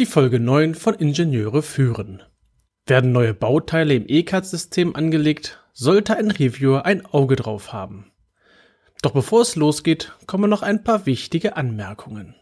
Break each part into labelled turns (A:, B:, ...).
A: Die Folge 9 von Ingenieure führen. Werden neue Bauteile im ECAD-System angelegt, sollte ein Reviewer ein Auge drauf haben. Doch bevor es losgeht, kommen noch ein paar wichtige Anmerkungen.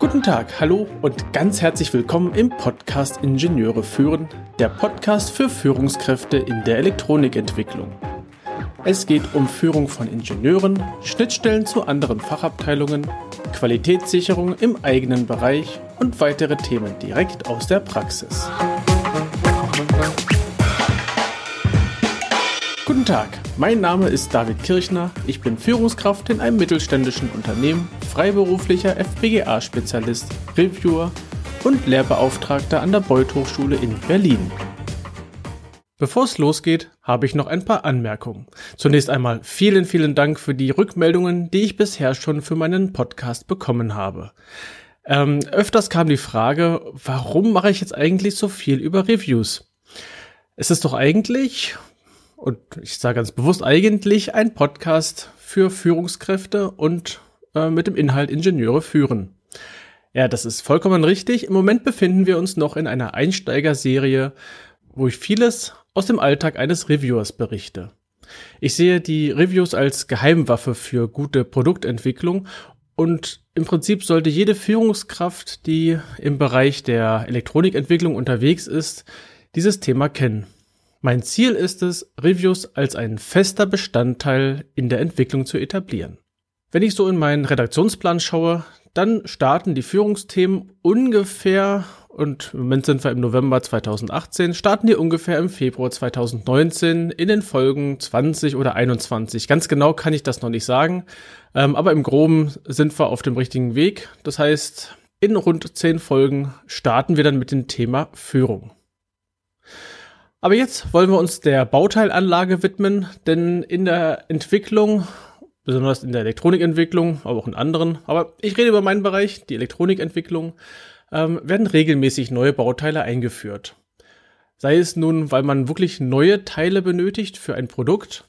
A: Guten Tag, hallo und ganz herzlich willkommen im Podcast Ingenieure führen, der Podcast für Führungskräfte in der Elektronikentwicklung. Es geht um Führung von Ingenieuren, Schnittstellen zu anderen Fachabteilungen, Qualitätssicherung im eigenen Bereich und weitere Themen direkt aus der Praxis. Guten Tag, mein Name ist David Kirchner, ich bin Führungskraft in einem mittelständischen Unternehmen, freiberuflicher FPGA-Spezialist, Reviewer und Lehrbeauftragter an der Beuth Hochschule in Berlin. Bevor es losgeht, habe ich noch ein paar Anmerkungen. Zunächst einmal vielen, vielen Dank für die Rückmeldungen, die ich bisher schon für meinen Podcast bekommen habe. Ähm, öfters kam die Frage, warum mache ich jetzt eigentlich so viel über Reviews? Es ist doch eigentlich, und ich sage ganz bewusst eigentlich, ein Podcast für Führungskräfte und äh, mit dem Inhalt Ingenieure führen. Ja, das ist vollkommen richtig. Im Moment befinden wir uns noch in einer Einsteigerserie, wo ich vieles aus dem Alltag eines Reviewers berichte. Ich sehe die Reviews als Geheimwaffe für gute Produktentwicklung und im Prinzip sollte jede Führungskraft, die im Bereich der Elektronikentwicklung unterwegs ist, dieses Thema kennen. Mein Ziel ist es, Reviews als ein fester Bestandteil in der Entwicklung zu etablieren. Wenn ich so in meinen Redaktionsplan schaue, dann starten die Führungsthemen ungefähr und im Moment sind wir im November 2018, starten die ungefähr im Februar 2019 in den Folgen 20 oder 21. Ganz genau kann ich das noch nicht sagen, ähm, aber im Groben sind wir auf dem richtigen Weg. Das heißt, in rund 10 Folgen starten wir dann mit dem Thema Führung. Aber jetzt wollen wir uns der Bauteilanlage widmen, denn in der Entwicklung besonders in der Elektronikentwicklung, aber auch in anderen. Aber ich rede über meinen Bereich, die Elektronikentwicklung ähm, werden regelmäßig neue Bauteile eingeführt. Sei es nun, weil man wirklich neue Teile benötigt für ein Produkt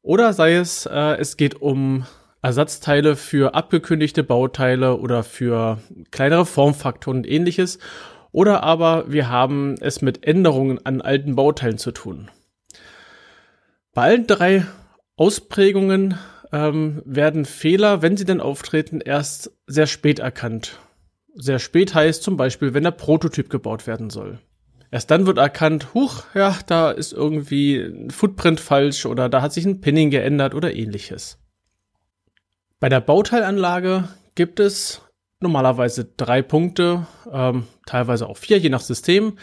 A: oder sei es, äh, es geht um Ersatzteile für abgekündigte Bauteile oder für kleinere Formfaktoren und ähnliches. Oder aber wir haben es mit Änderungen an alten Bauteilen zu tun. Bei allen drei Ausprägungen ähm, werden Fehler, wenn sie denn auftreten, erst sehr spät erkannt. Sehr spät heißt zum Beispiel, wenn der Prototyp gebaut werden soll. Erst dann wird erkannt, huch, ja, da ist irgendwie ein Footprint falsch oder da hat sich ein Pinning geändert oder ähnliches. Bei der Bauteilanlage gibt es normalerweise drei Punkte, ähm, teilweise auch vier, je nach System,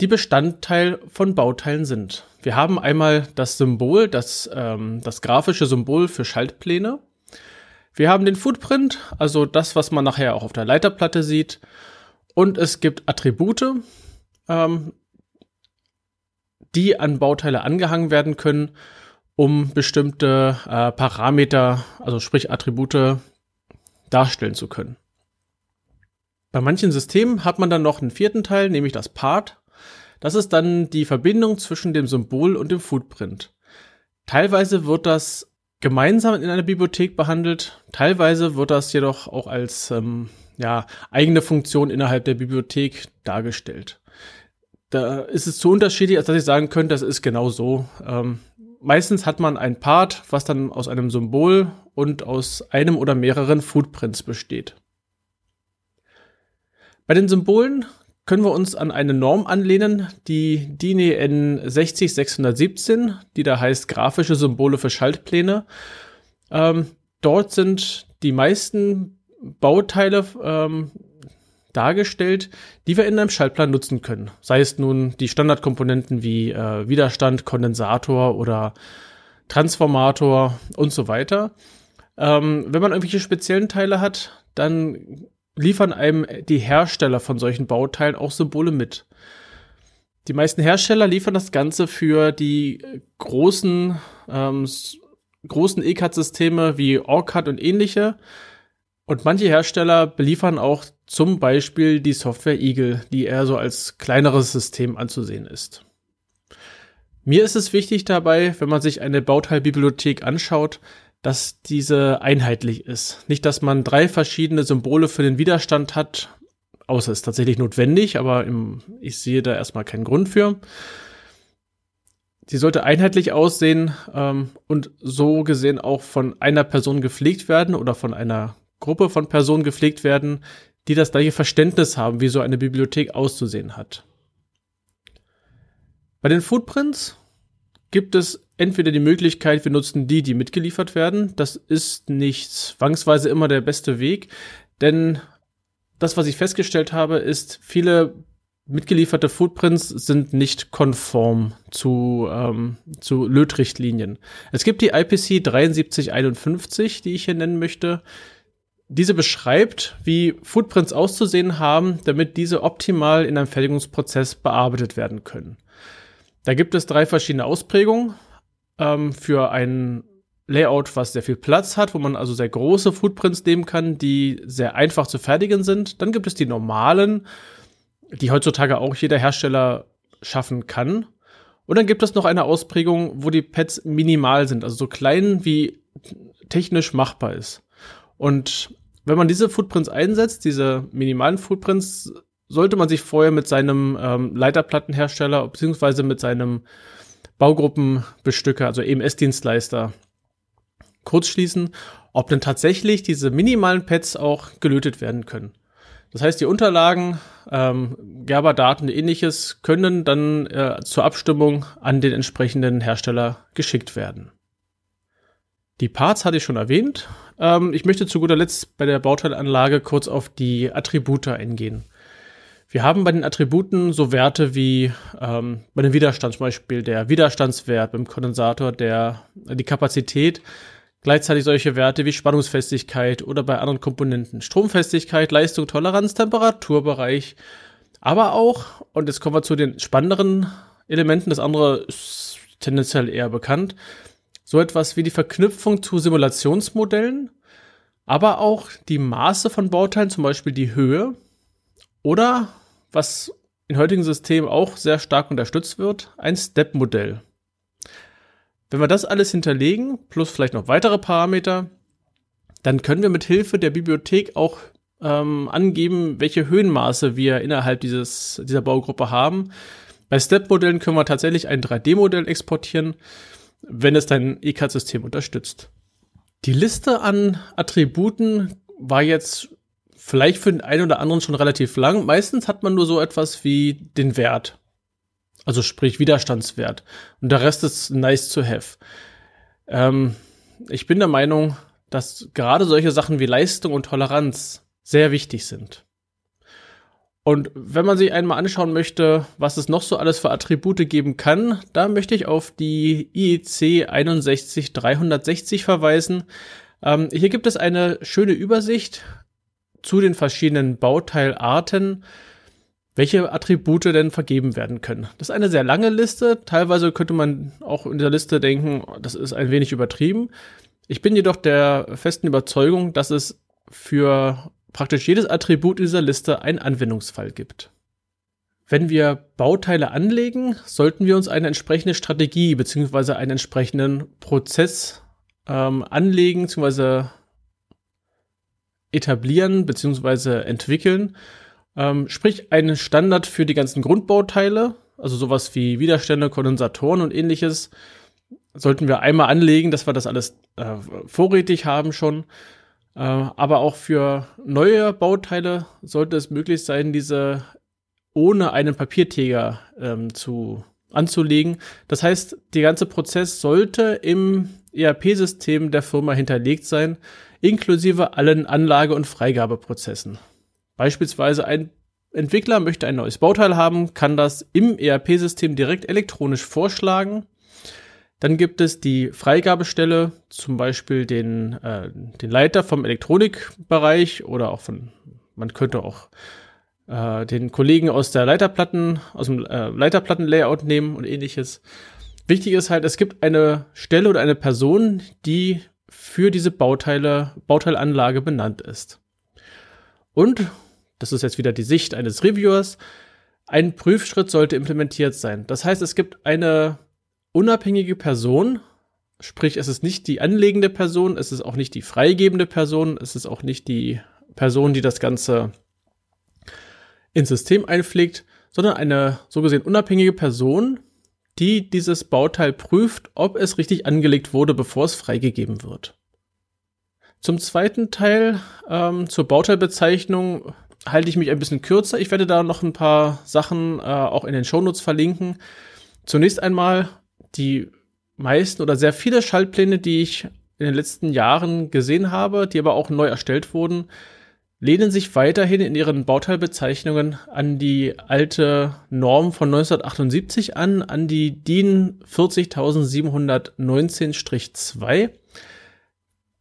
A: die Bestandteil von Bauteilen sind. Wir haben einmal das Symbol, das, ähm, das grafische Symbol für Schaltpläne. Wir haben den Footprint, also das, was man nachher auch auf der Leiterplatte sieht. Und es gibt Attribute, ähm, die an Bauteile angehangen werden können, um bestimmte äh, Parameter, also sprich Attribute, darstellen zu können. Bei manchen Systemen hat man dann noch einen vierten Teil, nämlich das Part. Das ist dann die Verbindung zwischen dem Symbol und dem Footprint. Teilweise wird das gemeinsam in einer Bibliothek behandelt. Teilweise wird das jedoch auch als ähm, ja, eigene Funktion innerhalb der Bibliothek dargestellt. Da ist es zu unterschiedlich, als dass ich sagen könnte, das ist genau so. Ähm, meistens hat man ein Part, was dann aus einem Symbol und aus einem oder mehreren Footprints besteht. Bei den Symbolen können wir uns an eine Norm anlehnen, die DIN EN 60617, die da heißt grafische Symbole für Schaltpläne. Ähm, dort sind die meisten Bauteile ähm, dargestellt, die wir in einem Schaltplan nutzen können. Sei es nun die Standardkomponenten wie äh, Widerstand, Kondensator oder Transformator und so weiter. Ähm, wenn man irgendwelche speziellen Teile hat, dann liefern einem die Hersteller von solchen Bauteilen auch Symbole mit. Die meisten Hersteller liefern das Ganze für die großen, ähm, großen ECAD-Systeme wie OrCAD und ähnliche. Und manche Hersteller beliefern auch zum Beispiel die Software Eagle, die eher so als kleineres System anzusehen ist. Mir ist es wichtig dabei, wenn man sich eine Bauteilbibliothek anschaut, dass diese einheitlich ist. Nicht, dass man drei verschiedene Symbole für den Widerstand hat, außer es ist tatsächlich notwendig, aber im, ich sehe da erstmal keinen Grund für. Sie sollte einheitlich aussehen ähm, und so gesehen auch von einer Person gepflegt werden oder von einer Gruppe von Personen gepflegt werden, die das gleiche Verständnis haben, wie so eine Bibliothek auszusehen hat. Bei den Footprints gibt es entweder die Möglichkeit, wir nutzen die, die mitgeliefert werden. Das ist nicht zwangsweise immer der beste Weg, denn das, was ich festgestellt habe, ist, viele mitgelieferte Footprints sind nicht konform zu, ähm, zu Lötrichtlinien. Es gibt die IPC 7351, die ich hier nennen möchte. Diese beschreibt, wie Footprints auszusehen haben, damit diese optimal in einem Fertigungsprozess bearbeitet werden können. Da gibt es drei verschiedene Ausprägungen ähm, für ein Layout, was sehr viel Platz hat, wo man also sehr große Footprints nehmen kann, die sehr einfach zu fertigen sind. Dann gibt es die normalen, die heutzutage auch jeder Hersteller schaffen kann. Und dann gibt es noch eine Ausprägung, wo die Pads minimal sind, also so klein wie technisch machbar ist. Und wenn man diese Footprints einsetzt, diese minimalen Footprints, sollte man sich vorher mit seinem ähm, Leiterplattenhersteller beziehungsweise mit seinem Baugruppenbestücker, also EMS-Dienstleister, kurz schließen, ob denn tatsächlich diese minimalen Pads auch gelötet werden können. Das heißt, die Unterlagen, ähm, Gerber-Daten ähnliches können dann äh, zur Abstimmung an den entsprechenden Hersteller geschickt werden. Die Parts hatte ich schon erwähnt. Ähm, ich möchte zu guter Letzt bei der Bauteilanlage kurz auf die Attribute eingehen. Wir haben bei den Attributen so Werte wie ähm, bei dem Widerstand zum Beispiel der Widerstandswert beim Kondensator, der die Kapazität, gleichzeitig solche Werte wie Spannungsfestigkeit oder bei anderen Komponenten Stromfestigkeit, Leistung, Toleranz, Temperaturbereich, aber auch und jetzt kommen wir zu den spannenderen Elementen. Das andere ist tendenziell eher bekannt. So etwas wie die Verknüpfung zu Simulationsmodellen, aber auch die Maße von Bauteilen, zum Beispiel die Höhe oder was in heutigen Systemen auch sehr stark unterstützt wird, ein Step-Modell. Wenn wir das alles hinterlegen, plus vielleicht noch weitere Parameter, dann können wir mit Hilfe der Bibliothek auch ähm, angeben, welche Höhenmaße wir innerhalb dieses, dieser Baugruppe haben. Bei Step-Modellen können wir tatsächlich ein 3D-Modell exportieren, wenn es dein ECAD-System unterstützt. Die Liste an Attributen war jetzt vielleicht für den einen oder anderen schon relativ lang. Meistens hat man nur so etwas wie den Wert. Also sprich Widerstandswert. Und der Rest ist nice to have. Ähm, ich bin der Meinung, dass gerade solche Sachen wie Leistung und Toleranz sehr wichtig sind. Und wenn man sich einmal anschauen möchte, was es noch so alles für Attribute geben kann, da möchte ich auf die IEC 61360 verweisen. Ähm, hier gibt es eine schöne Übersicht zu den verschiedenen Bauteilarten, welche Attribute denn vergeben werden können. Das ist eine sehr lange Liste. Teilweise könnte man auch in der Liste denken, das ist ein wenig übertrieben. Ich bin jedoch der festen Überzeugung, dass es für praktisch jedes Attribut in dieser Liste einen Anwendungsfall gibt. Wenn wir Bauteile anlegen, sollten wir uns eine entsprechende Strategie bzw. einen entsprechenden Prozess ähm, anlegen bzw etablieren bzw. entwickeln. Ähm, sprich, einen Standard für die ganzen Grundbauteile, also sowas wie Widerstände, Kondensatoren und ähnliches, sollten wir einmal anlegen, dass wir das alles äh, vorrätig haben schon. Äh, aber auch für neue Bauteile sollte es möglich sein, diese ohne einen Papierträger ähm, zu anzulegen. Das heißt, der ganze Prozess sollte im ERP-System der Firma hinterlegt sein, inklusive allen Anlage- und Freigabeprozessen. Beispielsweise ein Entwickler möchte ein neues Bauteil haben, kann das im ERP-System direkt elektronisch vorschlagen. Dann gibt es die Freigabestelle, zum Beispiel den, äh, den Leiter vom Elektronikbereich oder auch von, man könnte auch äh, den Kollegen aus der Leiterplatten, aus dem äh, Leiterplatten-Layout nehmen und ähnliches. Wichtig ist halt, es gibt eine Stelle oder eine Person, die für diese Bauteile, Bauteilanlage benannt ist. Und, das ist jetzt wieder die Sicht eines Reviewers, ein Prüfschritt sollte implementiert sein. Das heißt, es gibt eine unabhängige Person, Sprich, es ist nicht die anlegende Person, es ist auch nicht die freigebende Person, es ist auch nicht die Person, die das Ganze ins System einpflegt, sondern eine so gesehen unabhängige Person, die dieses Bauteil prüft, ob es richtig angelegt wurde, bevor es freigegeben wird. Zum zweiten Teil, ähm, zur Bauteilbezeichnung, halte ich mich ein bisschen kürzer. Ich werde da noch ein paar Sachen äh, auch in den Shownotes verlinken. Zunächst einmal die meisten oder sehr viele Schaltpläne, die ich in den letzten Jahren gesehen habe, die aber auch neu erstellt wurden, lehnen sich weiterhin in ihren Bauteilbezeichnungen an die alte Norm von 1978 an, an die DIN 40719-2.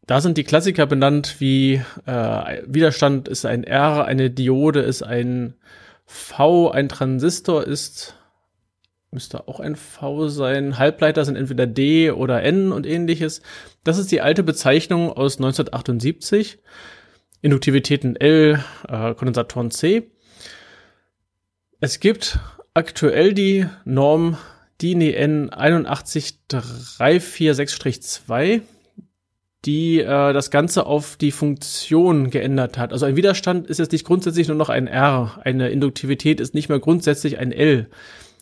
A: Da sind die Klassiker benannt wie äh, Widerstand ist ein R, eine Diode ist ein V, ein Transistor ist müsste auch ein V sein. Halbleiter sind entweder D oder N und ähnliches. Das ist die alte Bezeichnung aus 1978. Induktivitäten L, äh, Kondensatoren C. Es gibt aktuell die Norm DIN EN 81346-2, die äh, das Ganze auf die Funktion geändert hat. Also ein Widerstand ist jetzt nicht grundsätzlich nur noch ein R, eine Induktivität ist nicht mehr grundsätzlich ein L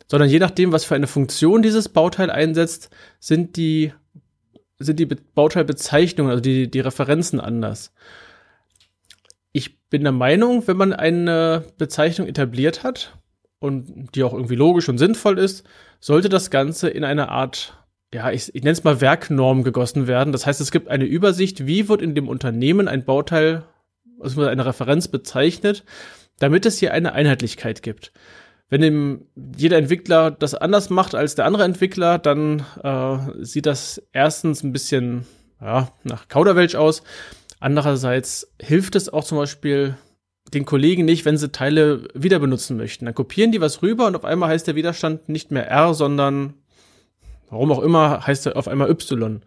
A: sondern je nachdem, was für eine Funktion dieses Bauteil einsetzt, sind die, sind die Bauteilbezeichnungen, also die, die Referenzen anders. Ich bin der Meinung, wenn man eine Bezeichnung etabliert hat und die auch irgendwie logisch und sinnvoll ist, sollte das Ganze in eine Art ja, ich, ich nenne es mal Werknorm gegossen werden. Das heißt, es gibt eine Übersicht, wie wird in dem Unternehmen ein Bauteil, also eine Referenz bezeichnet, damit es hier eine Einheitlichkeit gibt wenn dem jeder Entwickler das anders macht als der andere Entwickler, dann äh, sieht das erstens ein bisschen ja, nach Kauderwelsch aus. Andererseits hilft es auch zum Beispiel den Kollegen nicht, wenn sie Teile wieder benutzen möchten. Dann kopieren die was rüber und auf einmal heißt der Widerstand nicht mehr R, sondern warum auch immer heißt er auf einmal Y.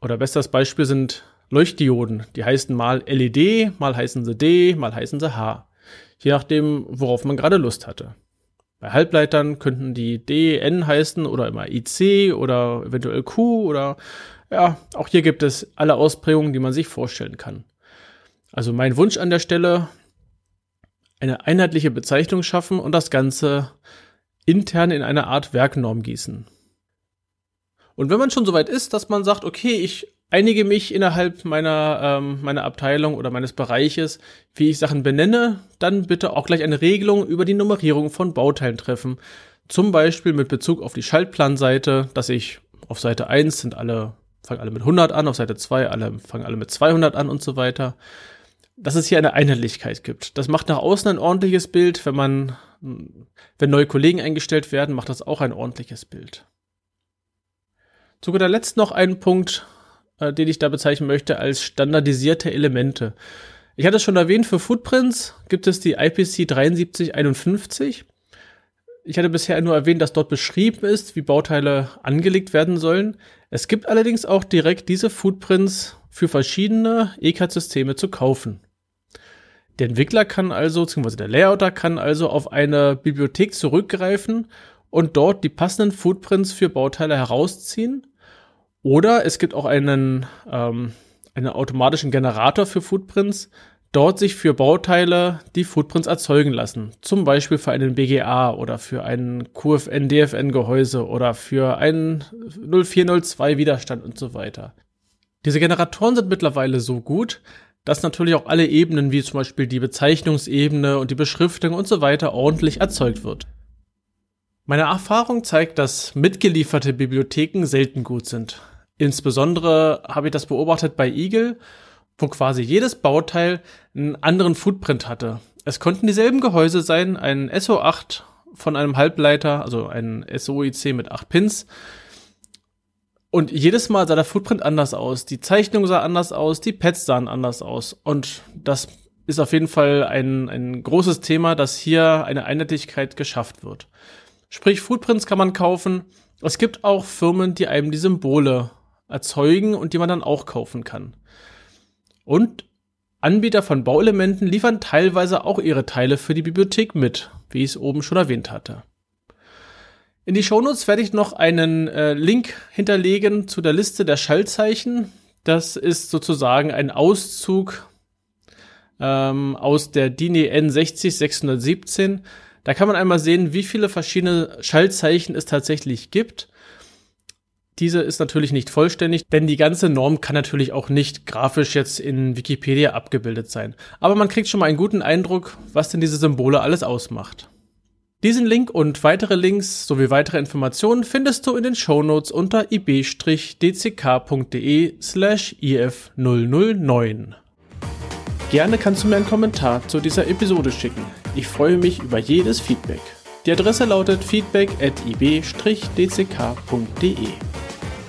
A: Oder bestes Beispiel sind Leuchtdioden. Die heißen mal LED, mal heißen sie D, mal heißen sie H. Je nachdem, worauf man gerade Lust hatte. Bei Halbleitern könnten die DN heißen oder immer IC oder eventuell Q oder ja, auch hier gibt es alle Ausprägungen, die man sich vorstellen kann. Also mein Wunsch an der Stelle, eine einheitliche Bezeichnung schaffen und das Ganze intern in eine Art Werknorm gießen. Und wenn man schon so weit ist, dass man sagt, okay, ich einige mich innerhalb meiner, ähm, meiner Abteilung oder meines Bereiches, wie ich Sachen benenne, dann bitte auch gleich eine Regelung über die Nummerierung von Bauteilen treffen. Zum Beispiel mit Bezug auf die Schaltplanseite, dass ich auf Seite 1 sind alle, fangen alle mit 100 an, auf Seite 2 alle, fangen alle mit 200 an und so weiter. Dass es hier eine Einheitlichkeit gibt. Das macht nach außen ein ordentliches Bild. Wenn man, wenn neue Kollegen eingestellt werden, macht das auch ein ordentliches Bild. Zu guter Letzt noch ein Punkt, äh, den ich da bezeichnen möchte als standardisierte Elemente. Ich hatte es schon erwähnt, für Footprints gibt es die IPC 7351. Ich hatte bisher nur erwähnt, dass dort beschrieben ist, wie Bauteile angelegt werden sollen. Es gibt allerdings auch direkt diese Footprints für verschiedene ECAD-Systeme zu kaufen. Der Entwickler kann also, beziehungsweise der Layouter kann also auf eine Bibliothek zurückgreifen und dort die passenden Footprints für Bauteile herausziehen oder es gibt auch einen, ähm, einen automatischen Generator für Footprints, dort sich für Bauteile die Footprints erzeugen lassen. Zum Beispiel für einen BGA oder für ein QFN-DFN-Gehäuse oder für einen 0402 Widerstand und so weiter. Diese Generatoren sind mittlerweile so gut, dass natürlich auch alle Ebenen, wie zum Beispiel die Bezeichnungsebene und die Beschriftung und so weiter, ordentlich erzeugt wird. Meine Erfahrung zeigt, dass mitgelieferte Bibliotheken selten gut sind. Insbesondere habe ich das beobachtet bei Eagle, wo quasi jedes Bauteil einen anderen Footprint hatte. Es konnten dieselben Gehäuse sein, ein SO8 von einem Halbleiter, also ein SOIC mit 8 Pins. Und jedes Mal sah der Footprint anders aus. Die Zeichnung sah anders aus, die Pads sahen anders aus. Und das ist auf jeden Fall ein, ein großes Thema, dass hier eine Einheitlichkeit geschafft wird. Sprich, Footprints kann man kaufen. Es gibt auch Firmen, die einem die Symbole erzeugen und die man dann auch kaufen kann. Und Anbieter von Bauelementen liefern teilweise auch ihre Teile für die Bibliothek mit, wie ich es oben schon erwähnt hatte. In die Shownotes werde ich noch einen äh, Link hinterlegen zu der Liste der Schaltzeichen. Das ist sozusagen ein Auszug ähm, aus der DIN EN 60617. Da kann man einmal sehen, wie viele verschiedene Schaltzeichen es tatsächlich gibt. Diese ist natürlich nicht vollständig, denn die ganze Norm kann natürlich auch nicht grafisch jetzt in Wikipedia abgebildet sein. Aber man kriegt schon mal einen guten Eindruck, was denn diese Symbole alles ausmacht. Diesen Link und weitere Links sowie weitere Informationen findest du in den Shownotes unter ib-dck.de slash if009. Gerne kannst du mir einen Kommentar zu dieser Episode schicken. Ich freue mich über jedes Feedback. Die Adresse lautet feedback at ib-dck.de.